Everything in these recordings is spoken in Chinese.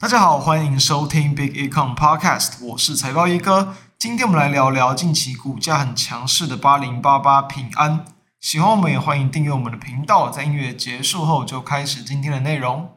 大家好，欢迎收听 Big Econ Podcast，我是财报一哥。今天我们来聊聊近期股价很强势的八零八八平安。喜欢我们也欢迎订阅我们的频道。在音乐结束后，就开始今天的内容。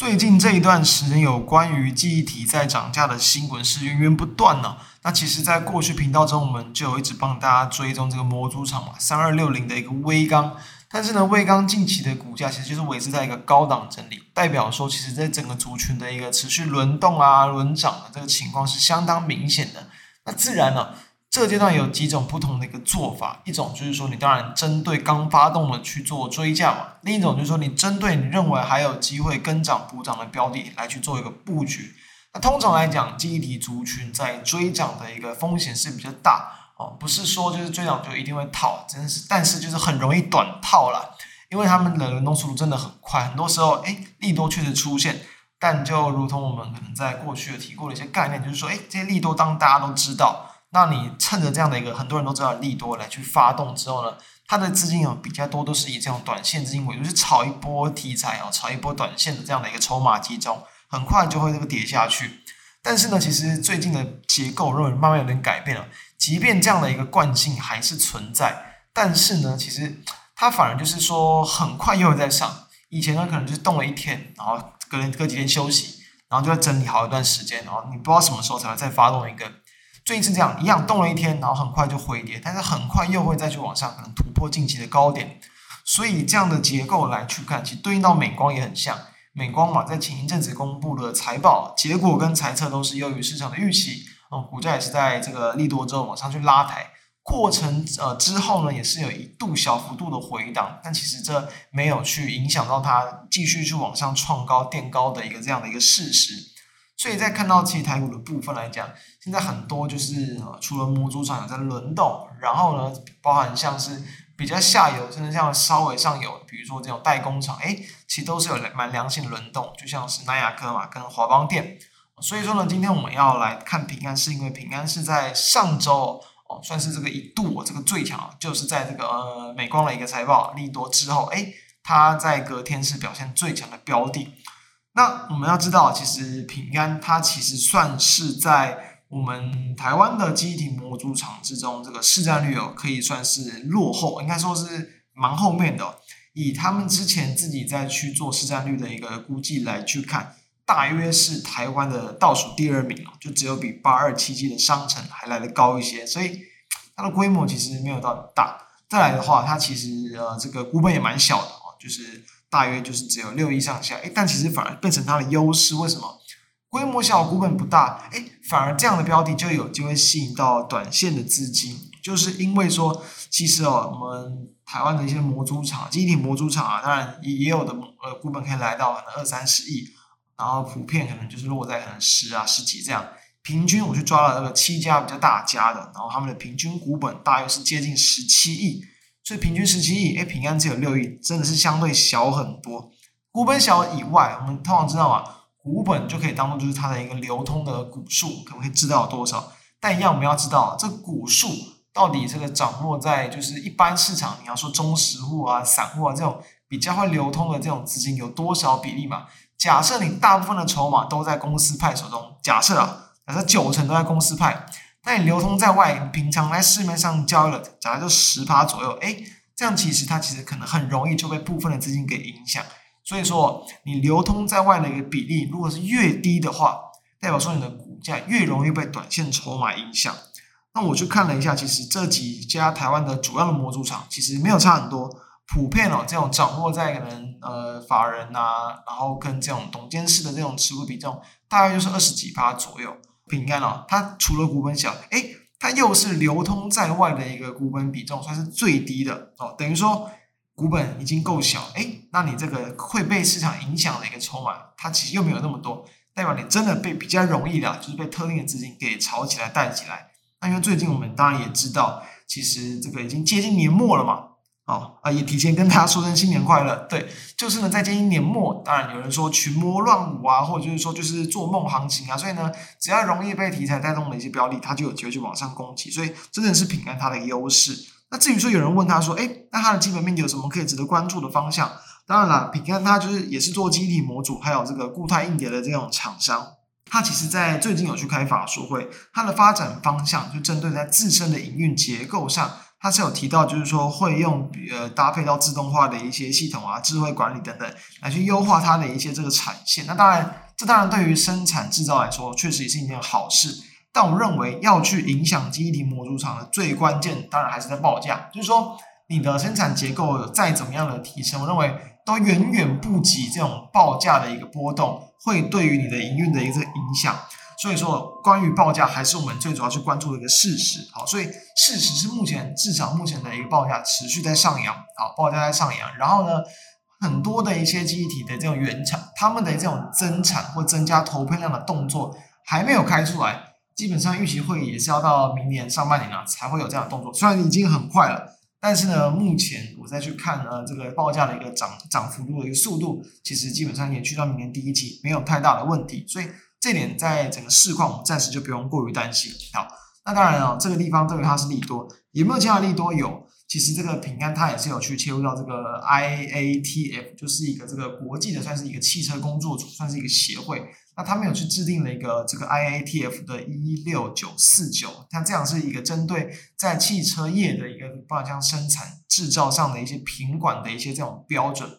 最近这一段时间，有关于记忆体在涨价的新闻是源源不断呢。那其实，在过去频道中，我们就有一直帮大家追踪这个模组厂嘛，三二六零的一个微钢。但是呢，微钢近期的股价其实就是维持在一个高档整理，代表说，其实在整个族群的一个持续轮动啊、轮涨的这个情况是相当明显的。那自然呢。这个阶段有几种不同的一个做法，一种就是说你当然针对刚发动的去做追价嘛，另一种就是说你针对你认为还有机会跟涨补涨的标的来去做一个布局。那通常来讲，记忆体族群在追涨的一个风险是比较大哦，不是说就是追涨就一定会套，真的是，但是就是很容易短套了，因为他们的轮动速度真的很快，很多时候哎利多确实出现，但就如同我们可能在过去有提过的一些概念，就是说哎这些利多当大家都知道。那你趁着这样的一个很多人都知道利多来去发动之后呢，它的资金有比较多都是以这种短线资金为主，就炒一波题材哦，炒一波短线的这样的一个筹码集中，很快就会这个跌下去。但是呢，其实最近的结构认为慢慢有点改变了，即便这样的一个惯性还是存在，但是呢，其实它反而就是说很快又会再上。以前呢，可能就是动了一天，然后隔隔几天休息，然后就要整理好一段时间，然后你不知道什么时候才会再发动一个。最近是这样，一样动了一天，然后很快就回跌，但是很快又会再去往上，可能突破近期的高点。所以这样的结构来去看，其实对应到美光也很像。美光嘛，在前一阵子公布的财报结果跟财测都是优于市场的预期，嗯，股价也是在这个利多之后往上去拉抬。过程呃之后呢，也是有一度小幅度的回档，但其实这没有去影响到它继续去往上创高垫高的一个这样的一个事实。所以在看到其实台股的部分来讲，现在很多就是呃，除了模组厂有在轮动，然后呢，包含像是比较下游，甚至像稍微上游，比如说这种代工厂，哎，其实都是有蛮良性的轮动，就像是南亚科嘛，跟华邦电。所以说呢，今天我们要来看平安，是因为平安是在上周哦，算是这个一度这个最强，就是在这个呃美光的一个财报利多之后，哎，它在隔天是表现最强的标的。那我们要知道，其实平安它其实算是在我们台湾的机体模组厂之中，这个市占率哦，可以算是落后，应该说是蛮后面的。以他们之前自己在去做市占率的一个估计来去看，大约是台湾的倒数第二名哦，就只有比八二七七的商城还来得高一些，所以它的规模其实没有到大。再来的话，它其实呃这个股本也蛮小的哦，就是。大约就是只有六亿上下，诶，但其实反而变成它的优势。为什么？规模小，股本不大，诶，反而这样的标的就有机会吸引到短线的资金。就是因为说，其实哦，我们台湾的一些模组厂、记忆体模组厂啊，当然也也有的，呃，股本可以来到二三十亿，然后普遍可能就是落在可能十啊、十几这样。平均我去抓了那个七家比较大家的，然后他们的平均股本大约是接近十七亿。所以平均十七亿，哎，平安只有六亿，真的是相对小很多。股本小以外，我们通常知道嘛，股本就可以当做就是它的一个流通的股数，可不可以知道多少？但一样我们要知道，这股数到底这个掌握在就是一般市场，你要说中实户啊、散户啊这种比较会流通的这种资金有多少比例嘛？假设你大部分的筹码都在公司派手中，假设啊，假设九成都在公司派。那你流通在外，你平常在市面上交易了，假如就十趴左右，哎，这样其实它其实可能很容易就被部分的资金给影响。所以说，你流通在外的一个比例，如果是越低的话，代表说你的股价越容易被短线筹码影响。那我去看了一下，其实这几家台湾的主要的模组厂，其实没有差很多，普遍哦，这种掌握在可能呃法人啊，然后跟这种董监事的这种持股比重，大概就是二十几趴左右。平安哦，它除了股本小，哎，它又是流通在外的一个股本比重算是最低的哦，等于说股本已经够小，哎，那你这个会被市场影响的一个筹码，它其实又没有那么多，代表你真的被比较容易的，就是被特定的资金给炒起来带起来。那因为最近我们当然也知道，其实这个已经接近年末了嘛，哦啊，也提前跟大家说声新年快乐。对，就是呢，在今年年末，当然有人说群魔乱舞啊，或者就是说就是做梦行情啊，所以呢，只要容易被题材带动的一些标的，它就有机会去往上攻击。所以真的是品安它的优势。那至于说有人问他说，哎，那它的基本面有什么可以值得关注的方向？当然了，平安它就是也是做机体模组，还有这个固态硬碟的这种厂商。它其实在最近有去开法说会，它的发展方向就针对在自身的营运结构上。它是有提到，就是说会用呃搭配到自动化的一些系统啊、智慧管理等等，来去优化它的一些这个产线。那当然，这当然对于生产制造来说，确实也是一件好事。但我认为要去影响记忆体模组厂的最关键，当然还是在报价。就是说，你的生产结构再怎么样的提升，我认为都远远不及这种报价的一个波动会对于你的营运的一个影响。所以说，关于报价还是我们最主要去关注的一个事实。好，所以事实是目前至少目前的一个报价持续在上扬。好，报价在上扬。然后呢，很多的一些记忆体的这种原厂，他们的这种增产或增加投配量的动作还没有开出来。基本上预期会也是要到明年上半年啊才会有这样的动作。虽然已经很快了，但是呢，目前我再去看呢这个报价的一个涨涨幅度的一个速度，其实基本上也去到明年第一季没有太大的问题。所以。这点在整个市况，我们暂时就不用过于担心。好，那当然了，这个地方对于它是利多，有没有其他利多？有，其实这个平安它也是有去切入到这个 IATF，就是一个这个国际的，算是一个汽车工作组，算是一个协会。那他们有去制定了一个这个 IATF 的一六九四九，像这样是一个针对在汽车业的一个，包括像生产制造上的一些品管的一些这种标准。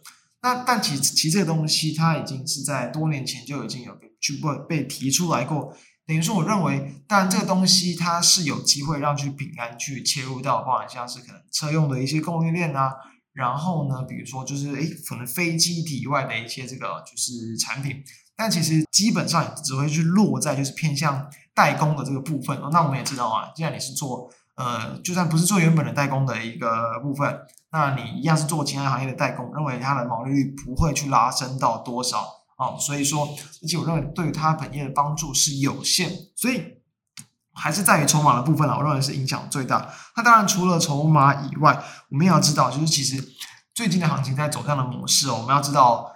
那但其其实这个东西它已经是在多年前就已经有去过被提出来过，等于说我认为，当然这个东西它是有机会让去平安去切入到，包含像是可能车用的一些供应链啊，然后呢，比如说就是诶可能飞机体以外的一些这个就是产品，但其实基本上只会去落在就是偏向代工的这个部分。那我们也知道啊，既然你是做呃，就算不是做原本的代工的一个部分。那你一样是做其他行业的代工，认为它的毛利率不会去拉升到多少啊？所以说，而且我认为对于它本业的帮助是有限，所以还是在于筹码的部分了。我认为是影响最大。那当然除了筹码以外，我们也要知道，就是其实最近的行情在走这样的模式哦。我们要知道，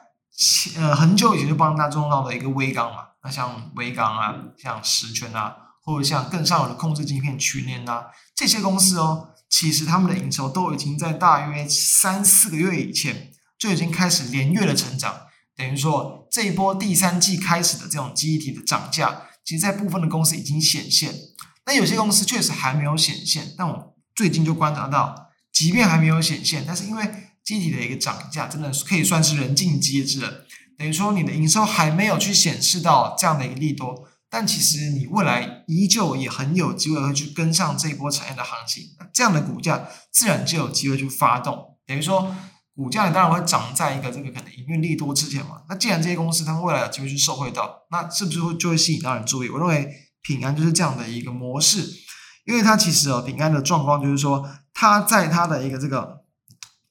呃，很久以前就帮大家用到的一个威刚嘛，那像威刚啊，像十銓啊，或者像更上游的控制晶片群联啊，这些公司哦。其实他们的营收都已经在大约三四个月以前就已经开始连月的成长，等于说这一波第三季开始的这种记忆体的涨价，其实在部分的公司已经显现。那有些公司确实还没有显现，但我最近就观察到，即便还没有显现，但是因为记忆体的一个涨价，真的是可以算是人尽皆知了。等于说你的营收还没有去显示到这样的一个利多。但其实你未来依旧也很有机会会去跟上这一波产业的行情，这样的股价自然就有机会去发动。等于说，股价当然会涨在一个这个可能营运利多之前嘛。那既然这些公司它未来有机会去受惠到，那是不是会就会吸引到人注意？我认为平安就是这样的一个模式，因为它其实哦，平安的状况就是说，它在它的一个这个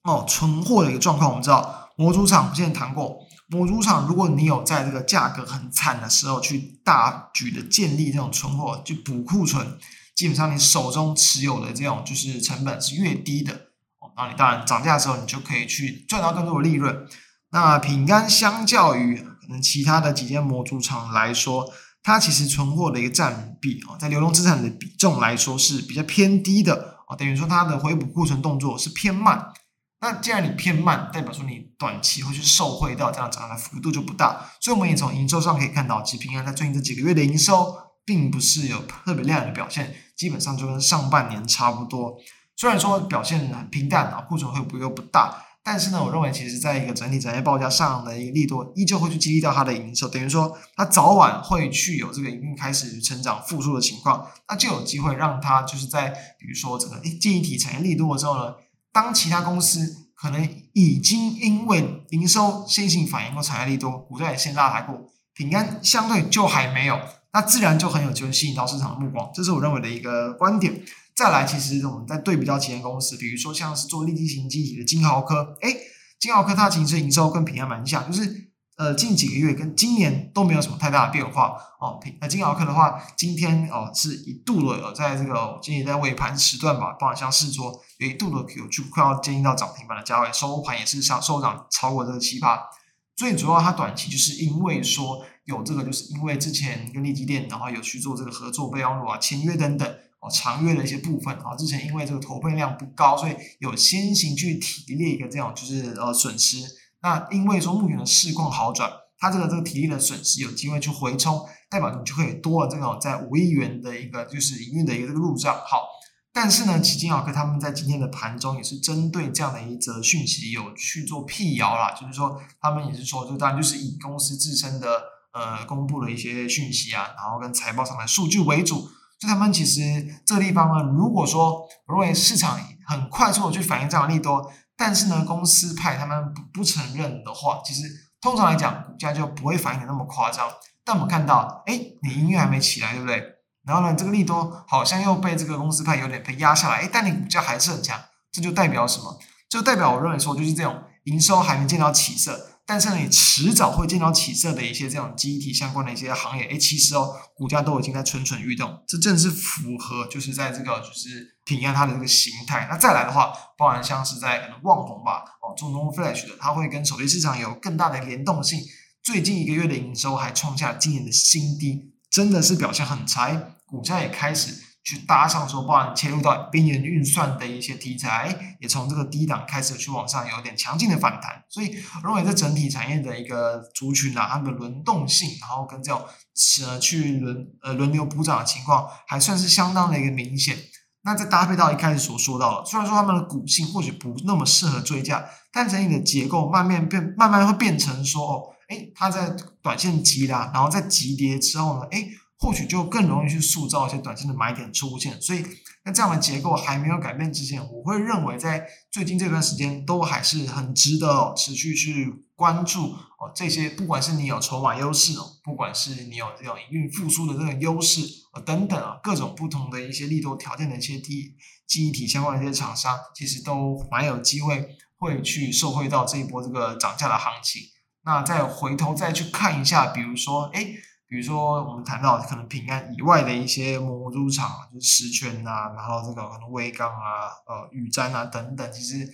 哦存货的一个状况，我们知道模组厂之前谈过。模组厂，如果你有在这个价格很惨的时候去大举的建立这种存货，去补库存，基本上你手中持有的这种就是成本是越低的哦，那你当然涨价的时候，你就可以去赚到更多的利润。那品安相较于可能其他的几间模组厂来说，它其实存货的一个占比哦，在流动资产的比重来说是比较偏低的哦，等于说它的回补库存动作是偏慢。那既然你偏慢，代表说你短期会去受惠到这样涨的幅度就不大，所以我们也从营收上可以看到，其实品安在最近这几个月的营收并不是有特别亮眼的表现，基本上就跟上半年差不多。虽然说表现很平淡啊，库存回补又不大，但是呢，我认为其实在一个整体产业报价上的一个利多，依旧会去激励到它的营收，等于说它早晚会去有这个营运开始成长复苏的情况，那就有机会让它就是在比如说整个诶记忆体产业利多之后呢。当其他公司可能已经因为营收先行反应过产业利多，股价也先拉抬过，平安相对就还没有，那自然就很有机会吸引到市场的目光，这是我认为的一个观点。再来，其实我们在对比到其他公司，比如说像是做立基型机体的金豪科，诶，金豪科它其实营收跟平安蛮像，就是呃，近几个月跟今年都没有什么太大的变化哦。那金鳌克的话，今天哦是一度的有在这个今天在尾盘时段吧，包含像是说有一度的有去快要接近到涨停板的价位，收盘也是上收涨超过这个七八。最主要它短期就是因为说有这个，就是因为之前跟利基电然后有去做这个合作备忘录啊、签约等等哦，长约的一些部分啊，之前因为这个投配量不高，所以有先行去提列一个这样就是呃损失。那因为说目前的市况好转，它这个这个体力的损失有机会去回冲，代表你就会多了这种在五亿元的一个就是营运的一个这个入账。好，但是呢，奇晶奥科他们在今天的盘中也是针对这样的一则讯息有去做辟谣啦，就是说他们也是说，就当然就是以公司自身的呃公布的一些讯息啊，然后跟财报上的数据为主。所以他们其实这地方呢，如果说我认为市场很快速的去反映这样的利多。但是呢，公司派他们不不承认的话，其实通常来讲，股价就不会反应的那么夸张。但我们看到，哎，你音乐还没起来，对不对？然后呢，这个利多好像又被这个公司派有点被压下来，哎，但你股价还是很强，这就代表什么？就代表我认为说，就是这种营收还没见到起色。但是呢，你迟早会见到起色的一些这种集体相关的一些行业，哎，其实哦，股价都已经在蠢蠢欲动，这正是符合就是在这个就是体验它的这个形态。那再来的话，包含像是在可能旺宏吧，哦，中东 Flash 的，它会跟手机市场有更大的联动性。最近一个月的营收还创下今年的新低，真的是表现很差，股价也开始。去搭上说，包含切入到边缘运算的一些题材，也从这个低档开始去往上有点强劲的反弹，所以我认为这整体产业的一个族群啊，它的轮动性，然后跟这种呃去轮呃轮流补涨的情况，还算是相当的一个明显。那再搭配到一开始所说到的，虽然说他们的股性或许不那么适合追价，但整体的结构慢慢变，慢慢会变成说，哦，诶，它在短线急拉，然后在急跌之后呢，诶。或许就更容易去塑造一些短线的买点出现，所以那这样的结构还没有改变之前，我会认为在最近这段时间都还是很值得，持续去关注哦这些，不管是你有筹码优势哦，不管是你有这种营运复苏的这种优势哦等等啊，各种不同的一些利多条件的一些记记忆体相关的一些厂商，其实都蛮有机会会去受惠到这一波这个涨价的行情。那再回头再去看一下，比如说哎。比如说，我们谈到可能平安以外的一些模组厂，就是十銓啊，然后这个可能威刚啊、呃宇瞻啊等等，其实，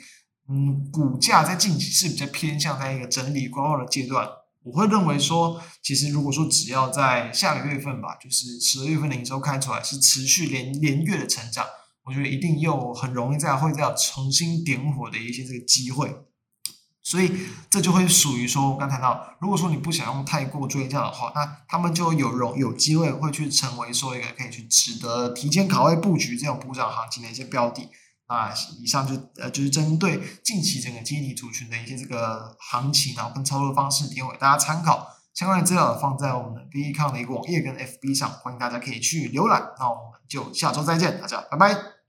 嗯，股价在近期是比较偏向在一个整理观望的阶段。我会认为说，其实如果说只要在下个月份吧，就是十二月份的营收开出来是持续连连月的成长，我觉得一定又很容易再会再有重新点火的一些这个机会。所以这就会属于说，我刚谈到，如果说你不想用太过追价的话，那他们就有容有机会会去成为说一个可以去值得提前卡位布局这种补涨行情的一些标的。那以上就呃就是针对近期整个基体族群的一些这个行情，然后跟操作方式提供给大家参考。相关的资料放在我们的 B 康的一个网页跟 FB 上，欢迎大家可以去浏览。那我们就下周再见，大家拜拜。